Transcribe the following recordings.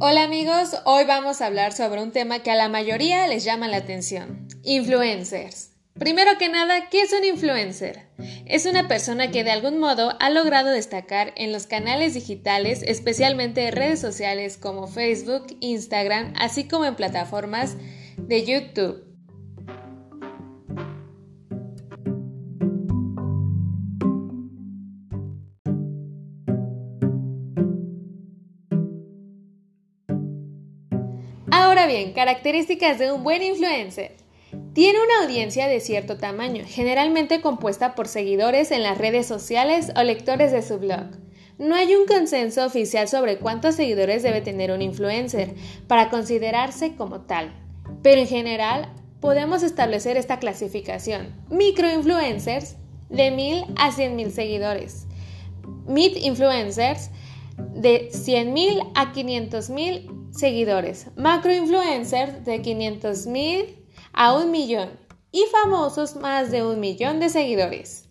Hola amigos, hoy vamos a hablar sobre un tema que a la mayoría les llama la atención, influencers. Primero que nada, ¿qué es un influencer? Es una persona que de algún modo ha logrado destacar en los canales digitales, especialmente redes sociales como Facebook, Instagram, así como en plataformas de YouTube. Características de un buen influencer. Tiene una audiencia de cierto tamaño, generalmente compuesta por seguidores en las redes sociales o lectores de su blog. No hay un consenso oficial sobre cuántos seguidores debe tener un influencer para considerarse como tal, pero en general podemos establecer esta clasificación. Microinfluencers de 1000 a 100.000 seguidores. Mid influencers de 100.000 a 500.000 seguidores, macroinfluencers de 500 mil a un millón y famosos más de un millón de seguidores.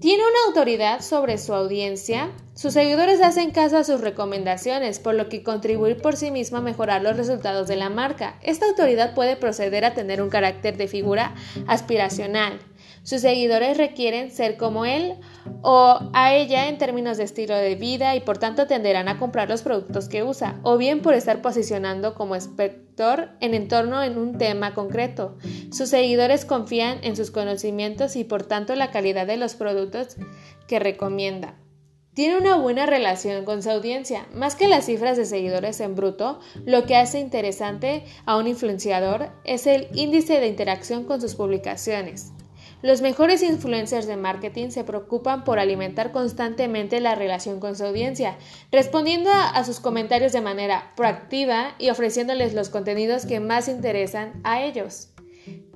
Tiene una autoridad sobre su audiencia, sus seguidores hacen caso a sus recomendaciones, por lo que contribuir por sí mismo a mejorar los resultados de la marca. Esta autoridad puede proceder a tener un carácter de figura aspiracional, sus seguidores requieren ser como él o a ella en términos de estilo de vida y por tanto tenderán a comprar los productos que usa, o bien por estar posicionando como espector en entorno en un tema concreto. Sus seguidores confían en sus conocimientos y por tanto la calidad de los productos que recomienda. Tiene una buena relación con su audiencia, más que las cifras de seguidores en bruto, lo que hace interesante a un influenciador es el índice de interacción con sus publicaciones. Los mejores influencers de marketing se preocupan por alimentar constantemente la relación con su audiencia, respondiendo a, sus comentarios de manera proactiva y ofreciéndoles los contenidos que más interesan a ellos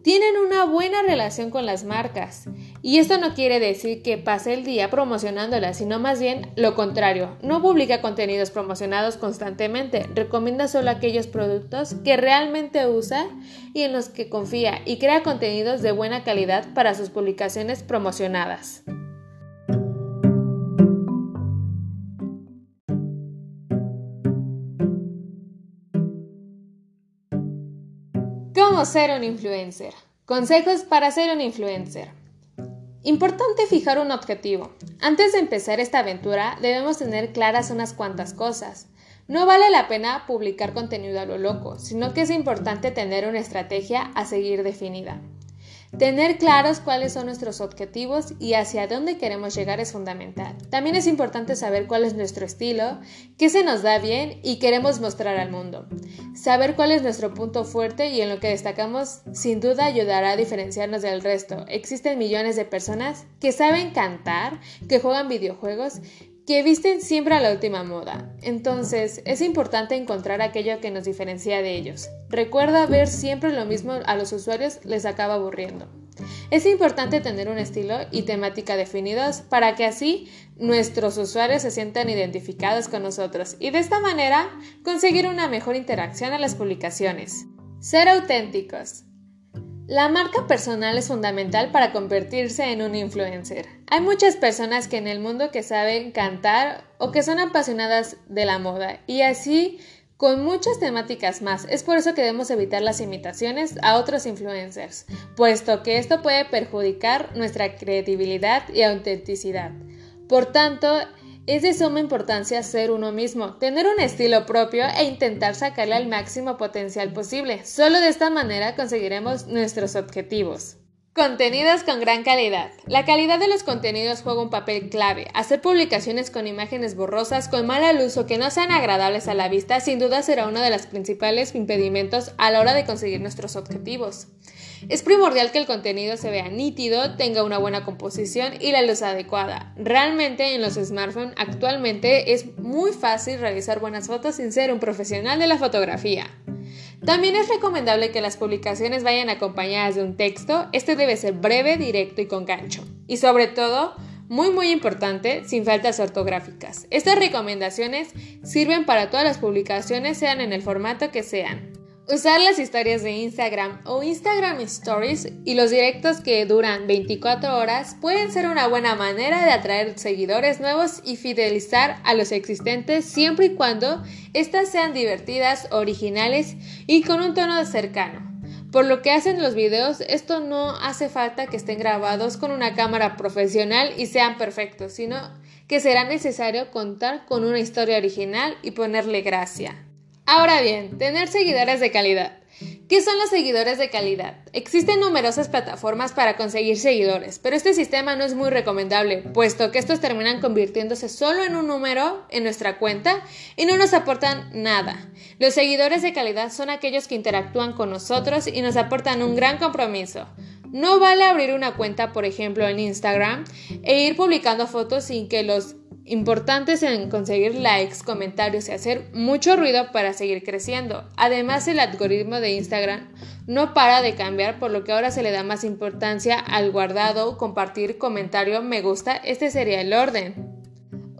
tienen una buena relación con las marcas. Y esto no quiere decir que pase el día promocionándolas, sino más bien lo contrario. No publica contenidos promocionados constantemente, recomienda solo aquellos productos que realmente usa y en los que confía y crea contenidos de buena calidad para sus publicaciones promocionadas. ¿Cómo ser un influencer? Consejos para ser un influencer. Importante fijar un objetivo. Antes de empezar esta aventura debemos tener claras unas cuantas cosas. No vale la pena publicar contenido a lo loco, sino que es importante tener una estrategia a seguir definida. Tener claros cuáles son nuestros objetivos y hacia dónde queremos llegar es fundamental. También es importante saber cuál es nuestro estilo, qué se nos da bien y queremos mostrar al mundo. Saber cuál es nuestro punto fuerte y en lo que destacamos sin duda ayudará a diferenciarnos del resto. Existen millones de personas que saben cantar, que juegan videojuegos, que visten siempre a la última moda. Entonces, es importante encontrar aquello que nos diferencia de ellos. Recuerda ver siempre lo mismo a los usuarios les acaba aburriendo. Es importante tener un estilo y temática definidos para que así nuestros usuarios se sientan identificados con nosotros y de esta manera conseguir una mejor interacción a las publicaciones. Ser auténticos. La marca personal es fundamental para convertirse en un influencer. Hay muchas personas que en el mundo que saben cantar o que son apasionadas de la moda y así con muchas temáticas más. Es por eso que debemos evitar las imitaciones a otros influencers, puesto que esto puede perjudicar nuestra credibilidad y autenticidad. Por tanto, es de suma importancia ser uno mismo, tener un estilo propio e intentar sacarle al máximo potencial posible. Solo de esta manera conseguiremos nuestros objetivos. Contenidos con gran calidad. La calidad de los contenidos juega un papel clave. Hacer publicaciones con imágenes borrosas, con mal luz o que no sean agradables a la vista, sin duda será uno de los principales impedimentos a la hora de conseguir nuestros objetivos. Es primordial que el contenido se vea nítido, tenga una buena composición y la luz adecuada. Realmente en los smartphones actualmente es muy fácil realizar buenas fotos sin ser un profesional de la fotografía. También es recomendable que las publicaciones vayan acompañadas de un texto, este debe ser breve, directo y con gancho. Y sobre todo, muy muy importante, sin faltas ortográficas. Estas recomendaciones sirven para todas las publicaciones, sean en el formato que sean. Usar las historias de Instagram o Instagram Stories y los directos que duran 24 horas pueden ser una buena manera de atraer seguidores nuevos y fidelizar a los existentes siempre y cuando éstas sean divertidas, originales y con un tono cercano. Por lo que hacen los videos, esto no hace falta que estén grabados con una cámara profesional y sean perfectos, sino que será necesario contar con una historia original y ponerle gracia. Ahora bien, tener seguidores de calidad. ¿Qué son los seguidores de calidad? Existen numerosas plataformas para conseguir seguidores, pero este sistema no es muy recomendable, puesto que estos terminan convirtiéndose solo en un número en nuestra cuenta y no nos aportan nada. Los seguidores de calidad son aquellos que interactúan con nosotros y nos aportan un gran compromiso. No vale abrir una cuenta, por ejemplo, en Instagram e ir publicando fotos sin que los importantes en conseguir likes, comentarios y hacer mucho ruido para seguir creciendo. Además, el algoritmo de Instagram no para de cambiar, por lo que ahora se le da más importancia al guardado, compartir, comentario, me gusta. Este sería el orden.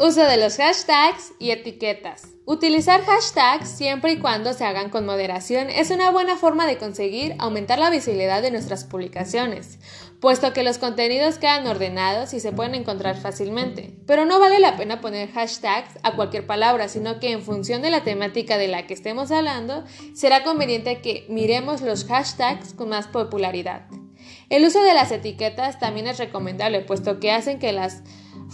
Uso de los hashtags y etiquetas. Utilizar hashtags siempre y cuando se hagan con moderación es una buena forma de conseguir aumentar la visibilidad de nuestras publicaciones, puesto que los contenidos quedan ordenados y se pueden encontrar fácilmente. Pero no vale la pena poner hashtags a cualquier palabra, sino que en función de la temática de la que estemos hablando, será conveniente que miremos los hashtags con más popularidad. El uso de las etiquetas también es recomendable, puesto que hacen que las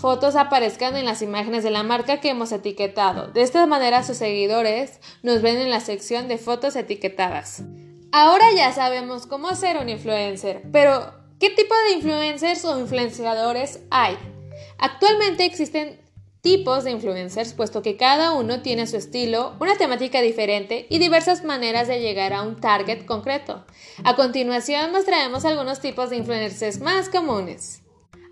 fotos aparezcan en las imágenes de la marca que hemos etiquetado. De esta manera sus seguidores nos ven en la sección de fotos etiquetadas. Ahora ya sabemos cómo ser un influencer, pero ¿qué tipo de influencers o influenciadores hay? Actualmente existen tipos de influencers, puesto que cada uno tiene su estilo, una temática diferente y diversas maneras de llegar a un target concreto. A continuación nos traemos algunos tipos de influencers más comunes.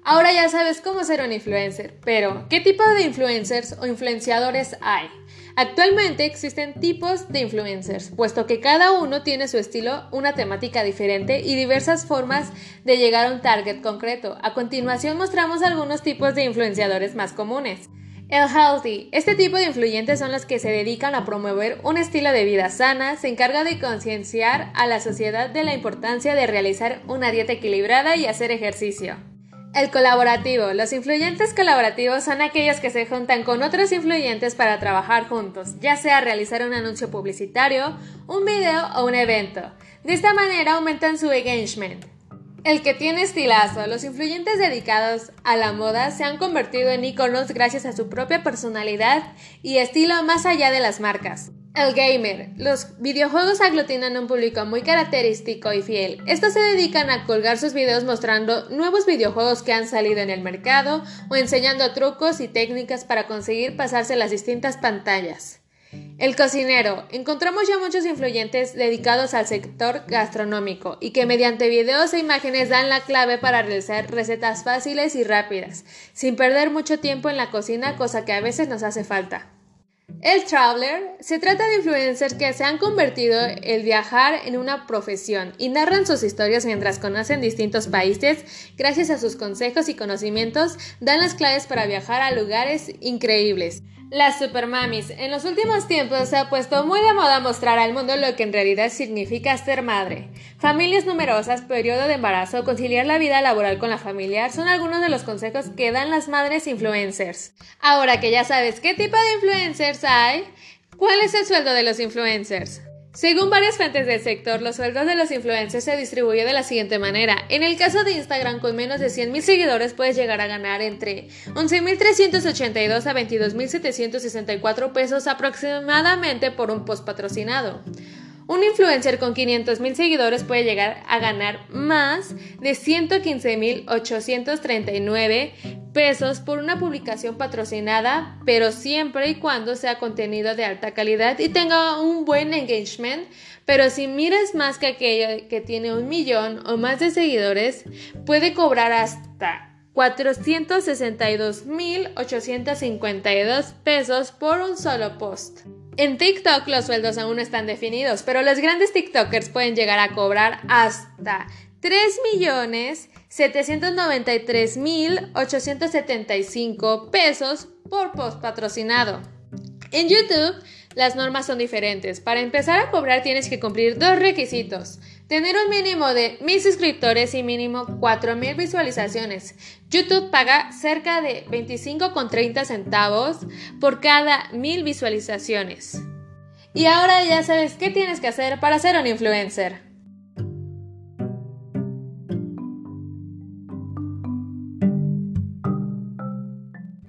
Ahora ya sabes cómo ser un influencer, pero ¿qué tipo de influencers o influenciadores hay? Actualmente existen tipos de influencers, puesto que cada uno tiene su estilo, una temática diferente y diversas formas de llegar a un target concreto. A continuación mostramos algunos tipos de influenciadores más comunes. El healthy. Este tipo de influyentes son los que se dedican a promover un estilo de vida sana, se encarga de concienciar a la sociedad de la importancia de realizar una dieta equilibrada y hacer ejercicio. El colaborativo. Los influyentes colaborativos son aquellos que se juntan con otros influyentes para trabajar juntos, ya sea realizar un anuncio publicitario, un video o un evento. De esta manera aumentan su engagement. El que tiene estilazo. Los influyentes dedicados a la moda se han convertido en iconos gracias a su propia personalidad y estilo más allá de las marcas. El gamer. Los videojuegos aglutinan un público muy característico y fiel. Estos se dedican a colgar sus videos mostrando nuevos videojuegos que han salido en el mercado o enseñando trucos y técnicas para conseguir pasarse las distintas pantallas. El cocinero. Encontramos ya muchos influyentes dedicados al sector gastronómico y que mediante videos e imágenes dan la clave para realizar recetas fáciles y rápidas, sin perder mucho tiempo en la cocina, cosa que a veces nos hace falta. El traveler se trata de influencers que se han convertido el viajar en una profesión y narran sus historias mientras conocen distintos países. Gracias a sus consejos y conocimientos, dan las claves para viajar a lugares increíbles. Las supermamis. En los últimos tiempos se ha puesto muy de moda mostrar al mundo lo que en realidad significa ser madre. Familias numerosas, periodo de embarazo, conciliar la vida laboral con la familiar son algunos de los consejos que dan las madres influencers. Ahora que ya sabes qué tipo de influencers hay, ¿cuál es el sueldo de los influencers? Según varias fuentes del sector, los sueldos de los influencers se distribuyen de la siguiente manera. En el caso de Instagram, con menos de 100.000 seguidores puedes llegar a ganar entre 11.382 a 22.764 pesos aproximadamente por un post patrocinado. Un influencer con 500.000 seguidores puede llegar a ganar más de 115.839 pesos por una publicación patrocinada, pero siempre y cuando sea contenido de alta calidad y tenga un buen engagement. Pero si miras más que aquello que tiene un millón o más de seguidores, puede cobrar hasta 462.852 pesos por un solo post. En TikTok los sueldos aún no están definidos, pero los grandes TikTokers pueden llegar a cobrar hasta 3.793.875 pesos por post patrocinado. En YouTube las normas son diferentes. Para empezar a cobrar tienes que cumplir dos requisitos. Tener un mínimo de mil suscriptores y mínimo 4000 visualizaciones. YouTube paga cerca de 25,30 centavos por cada mil visualizaciones. Y ahora ya sabes qué tienes que hacer para ser un influencer.